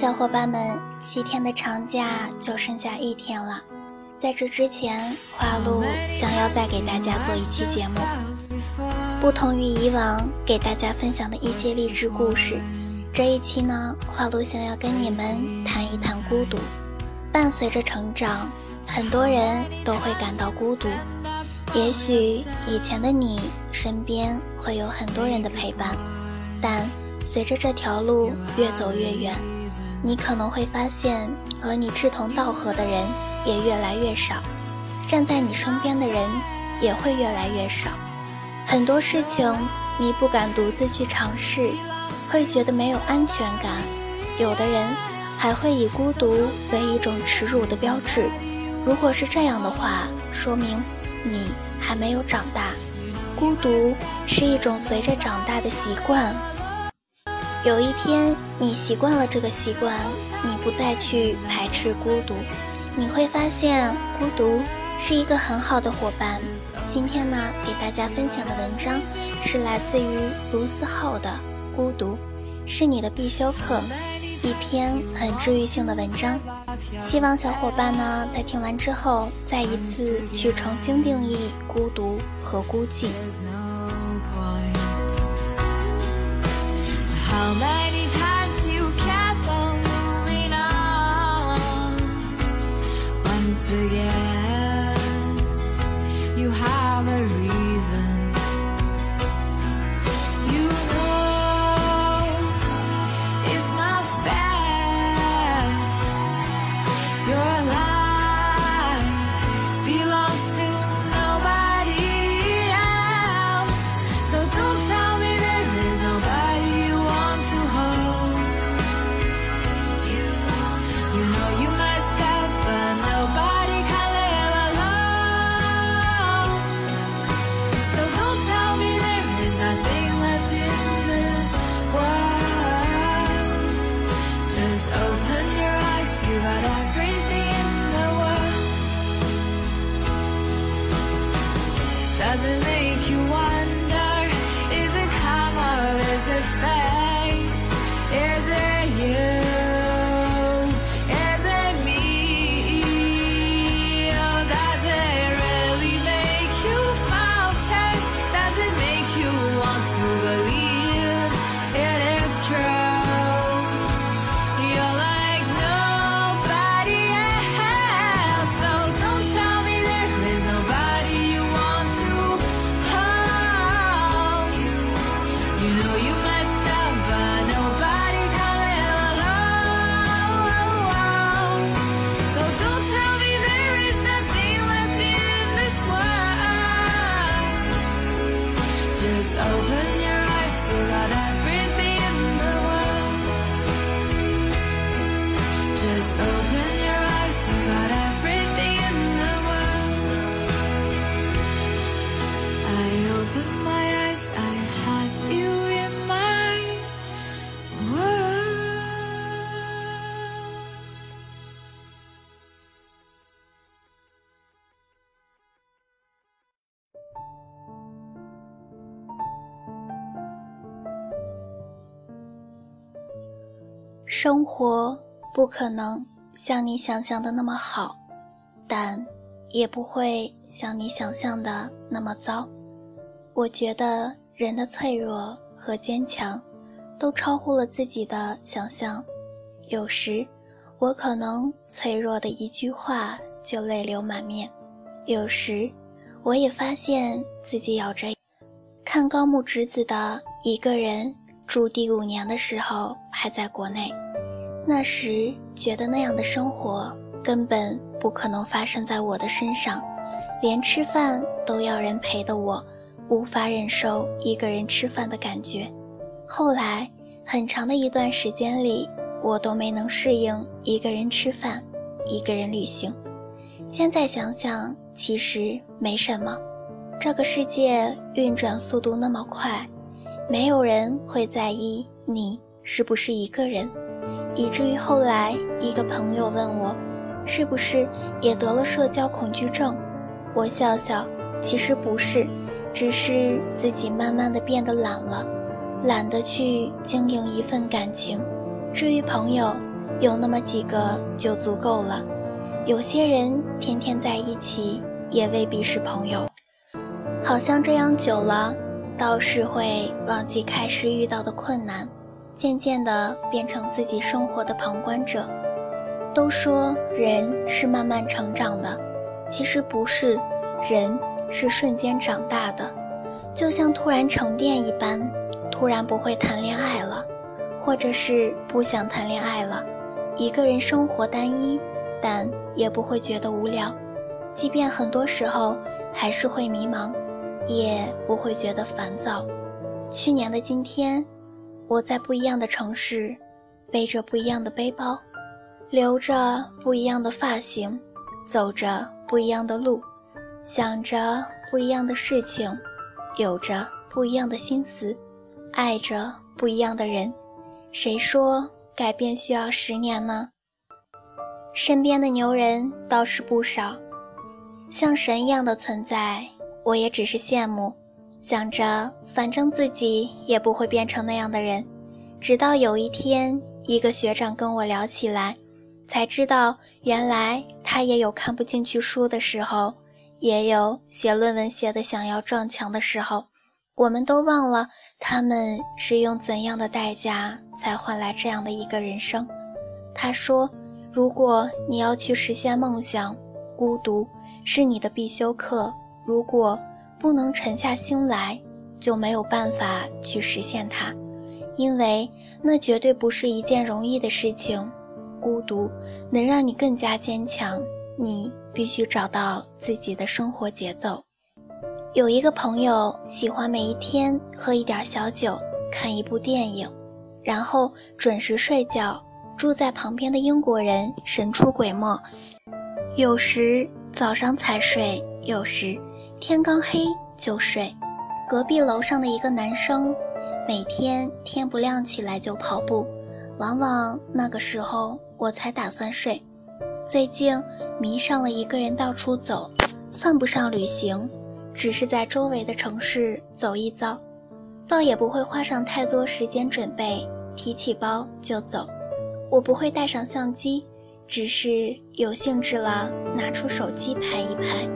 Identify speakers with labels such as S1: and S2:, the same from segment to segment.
S1: 小伙伴们，七天的长假就剩下一天了。在这之前，花露想要再给大家做一期节目，不同于以往给大家分享的一些励志故事，这一期呢，花露想要跟你们谈一谈孤独。伴随着成长，很多人都会感到孤独。也许以前的你身边会有很多人的陪伴，但随着这条路越走越远，你可能会发现和你志同道合的人也越来越少，站在你身边的人也会越来越少。很多事情你不敢独自去尝试，会觉得没有安全感。有的人还会以孤独为一种耻辱的标志。如果是这样的话，说明。你还没有长大，孤独是一种随着长大的习惯。有一天，你习惯了这个习惯，你不再去排斥孤独，你会发现孤独是一个很好的伙伴。今天呢，给大家分享的文章是来自于卢思浩的《孤独是你的必修课》。一篇很治愈性的文章，希望小伙伴呢在听完之后，再一次去重新定义孤独和孤寂。
S2: How many times you kept on moving on? Once again You have a reason. You know It's not Open your
S1: 生活不可能像你想象的那么好，但也不会像你想象的那么糟。我觉得人的脆弱和坚强，都超乎了自己的想象。有时，我可能脆弱的一句话就泪流满面；有时，我也发现自己咬着。看高木直子的一个人。住第五年的时候还在国内，那时觉得那样的生活根本不可能发生在我的身上，连吃饭都要人陪的我，无法忍受一个人吃饭的感觉。后来很长的一段时间里，我都没能适应一个人吃饭，一个人旅行。现在想想，其实没什么，这个世界运转速度那么快。没有人会在意你是不是一个人，以至于后来一个朋友问我，是不是也得了社交恐惧症？我笑笑，其实不是，只是自己慢慢的变得懒了，懒得去经营一份感情。至于朋友，有那么几个就足够了。有些人天天在一起，也未必是朋友。好像这样久了，倒是会忘记开始遇到的困难，渐渐地变成自己生活的旁观者。都说人是慢慢成长的，其实不是，人是瞬间长大的，就像突然成电一般，突然不会谈恋爱了，或者是不想谈恋爱了。一个人生活单一，但也不会觉得无聊，即便很多时候还是会迷茫，也不会觉得烦躁。去年的今天，我在不一样的城市，背着不一样的背包。留着不一样的发型，走着不一样的路，想着不一样的事情，有着不一样的心思，爱着不一样的人。谁说改变需要十年呢？身边的牛人倒是不少，像神一样的存在，我也只是羡慕，想着反正自己也不会变成那样的人。直到有一天，一个学长跟我聊起来。才知道，原来他也有看不进去书的时候，也有写论文写的想要撞墙的时候。我们都忘了他们是用怎样的代价才换来这样的一个人生。他说：“如果你要去实现梦想，孤独是你的必修课。如果不能沉下心来，就没有办法去实现它，因为那绝对不是一件容易的事情。”孤独能让你更加坚强，你必须找到自己的生活节奏。有一个朋友喜欢每一天喝一点小酒，看一部电影，然后准时睡觉。住在旁边的英国人神出鬼没，有时早上才睡，有时天刚黑就睡。隔壁楼上的一个男生，每天天不亮起来就跑步，往往那个时候。我才打算睡。最近迷上了一个人到处走，算不上旅行，只是在周围的城市走一遭，倒也不会花上太多时间准备，提起包就走。我不会带上相机，只是有兴致了拿出手机拍一拍。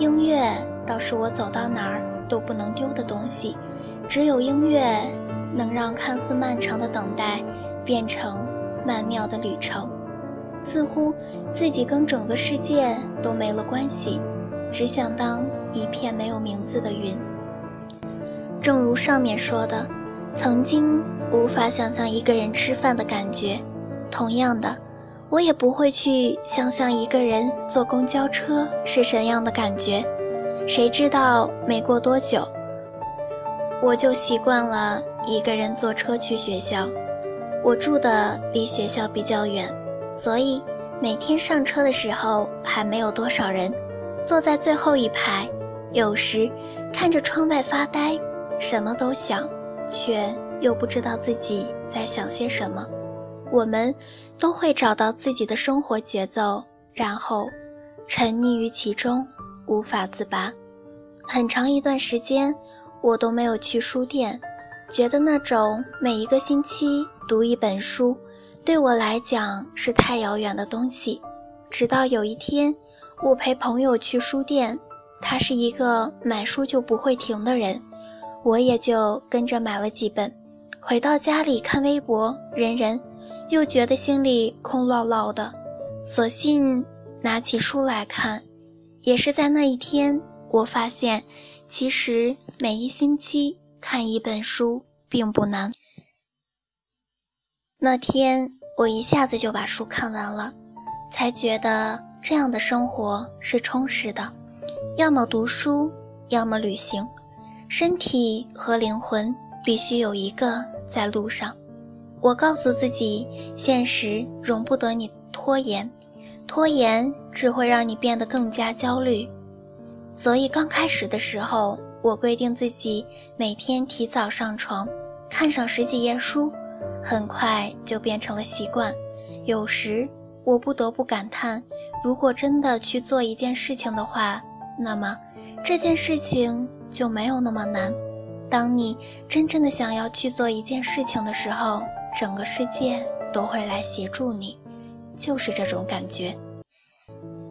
S1: 音乐倒是我走到哪儿都不能丢的东西，只有音乐能让看似漫长的等待变成。曼妙的旅程，似乎自己跟整个世界都没了关系，只想当一片没有名字的云。正如上面说的，曾经无法想象一个人吃饭的感觉，同样的，我也不会去想象一个人坐公交车是怎样的感觉。谁知道没过多久，我就习惯了一个人坐车去学校。我住的离学校比较远，所以每天上车的时候还没有多少人，坐在最后一排，有时看着窗外发呆，什么都想，却又不知道自己在想些什么。我们都会找到自己的生活节奏，然后沉溺于其中，无法自拔。很长一段时间，我都没有去书店。觉得那种每一个星期读一本书，对我来讲是太遥远的东西。直到有一天，我陪朋友去书店，他是一个买书就不会停的人，我也就跟着买了几本。回到家里看微博、人人，又觉得心里空落落的，索性拿起书来看。也是在那一天，我发现，其实每一星期。看一本书并不难。那天我一下子就把书看完了，才觉得这样的生活是充实的。要么读书，要么旅行，身体和灵魂必须有一个在路上。我告诉自己，现实容不得你拖延，拖延只会让你变得更加焦虑。所以刚开始的时候。我规定自己每天提早上床，看上十几页书，很快就变成了习惯。有时我不得不感叹，如果真的去做一件事情的话，那么这件事情就没有那么难。当你真正的想要去做一件事情的时候，整个世界都会来协助你。就是这种感觉。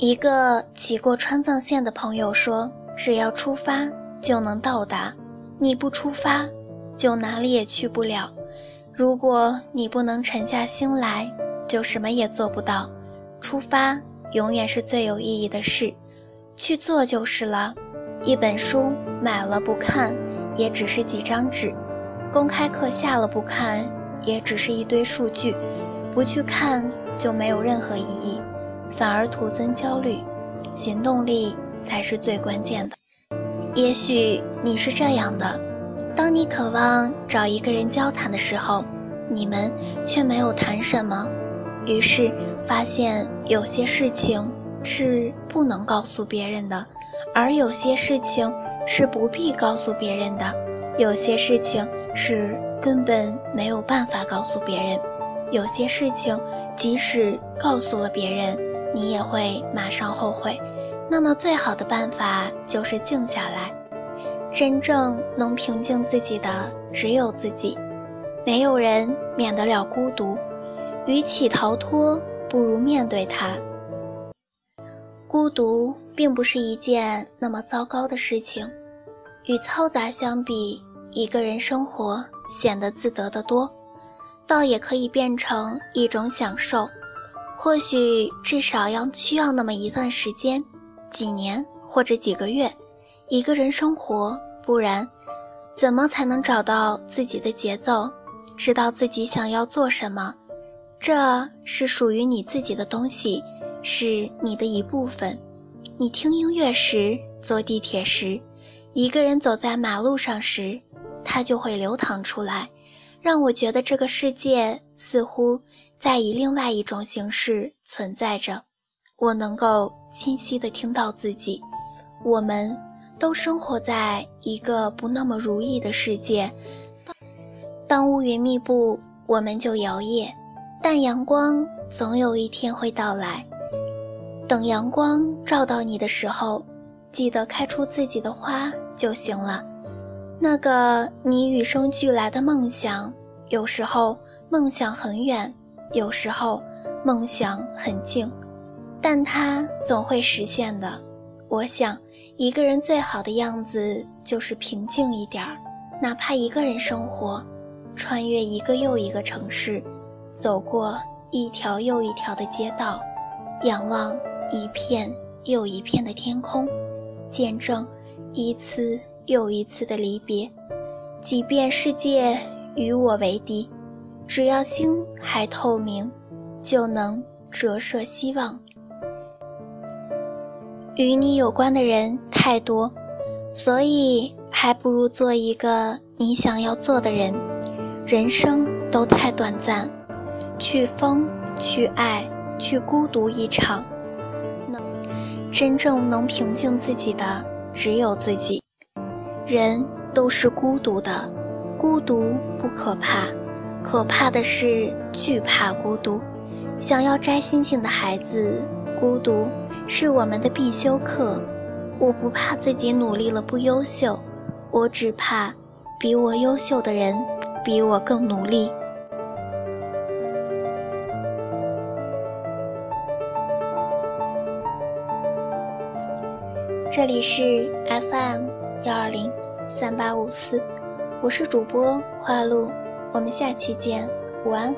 S1: 一个骑过川藏线的朋友说：“只要出发就能到达，你不出发，就哪里也去不了。如果你不能沉下心来，就什么也做不到。出发永远是最有意义的事，去做就是了。一本书买了不看，也只是几张纸；公开课下了不看，也只是一堆数据。不去看就没有任何意义。”反而徒增焦虑，行动力才是最关键的。也许你是这样的：当你渴望找一个人交谈的时候，你们却没有谈什么，于是发现有些事情是不能告诉别人的，而有些事情是不必告诉别人的，有些事情是根本没有办法告诉别人，有些事情即使告诉了别人。你也会马上后悔，那么最好的办法就是静下来。真正能平静自己的只有自己，没有人免得了孤独。与其逃脱，不如面对它。孤独并不是一件那么糟糕的事情，与嘈杂相比，一个人生活显得自得得多，倒也可以变成一种享受。或许至少要需要那么一段时间，几年或者几个月，一个人生活，不然，怎么才能找到自己的节奏，知道自己想要做什么？这是属于你自己的东西，是你的一部分。你听音乐时，坐地铁时，一个人走在马路上时，它就会流淌出来，让我觉得这个世界似乎。在以另外一种形式存在着，我能够清晰地听到自己。我们都生活在一个不那么如意的世界。当乌云密布，我们就摇曳，但阳光总有一天会到来。等阳光照到你的时候，记得开出自己的花就行了。那个你与生俱来的梦想，有时候梦想很远。有时候梦想很静，但它总会实现的。我想，一个人最好的样子就是平静一点儿，哪怕一个人生活，穿越一个又一个城市，走过一条又一条的街道，仰望一片又一片的天空，见证一次又一次的离别。即便世界与我为敌。只要心还透明，就能折射希望。与你有关的人太多，所以还不如做一个你想要做的人。人生都太短暂，去疯，去爱，去孤独一场。能真正能平静自己的只有自己。人都是孤独的，孤独不可怕。可怕的是惧怕孤独。想要摘星星的孩子，孤独是我们的必修课。我不怕自己努力了不优秀，我只怕比我优秀的人比我更努力。这里是 FM 幺二零三八五四，我是主播花露。我们下期见，午安。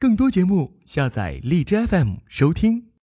S3: 更多节目，下载荔枝 FM 收听。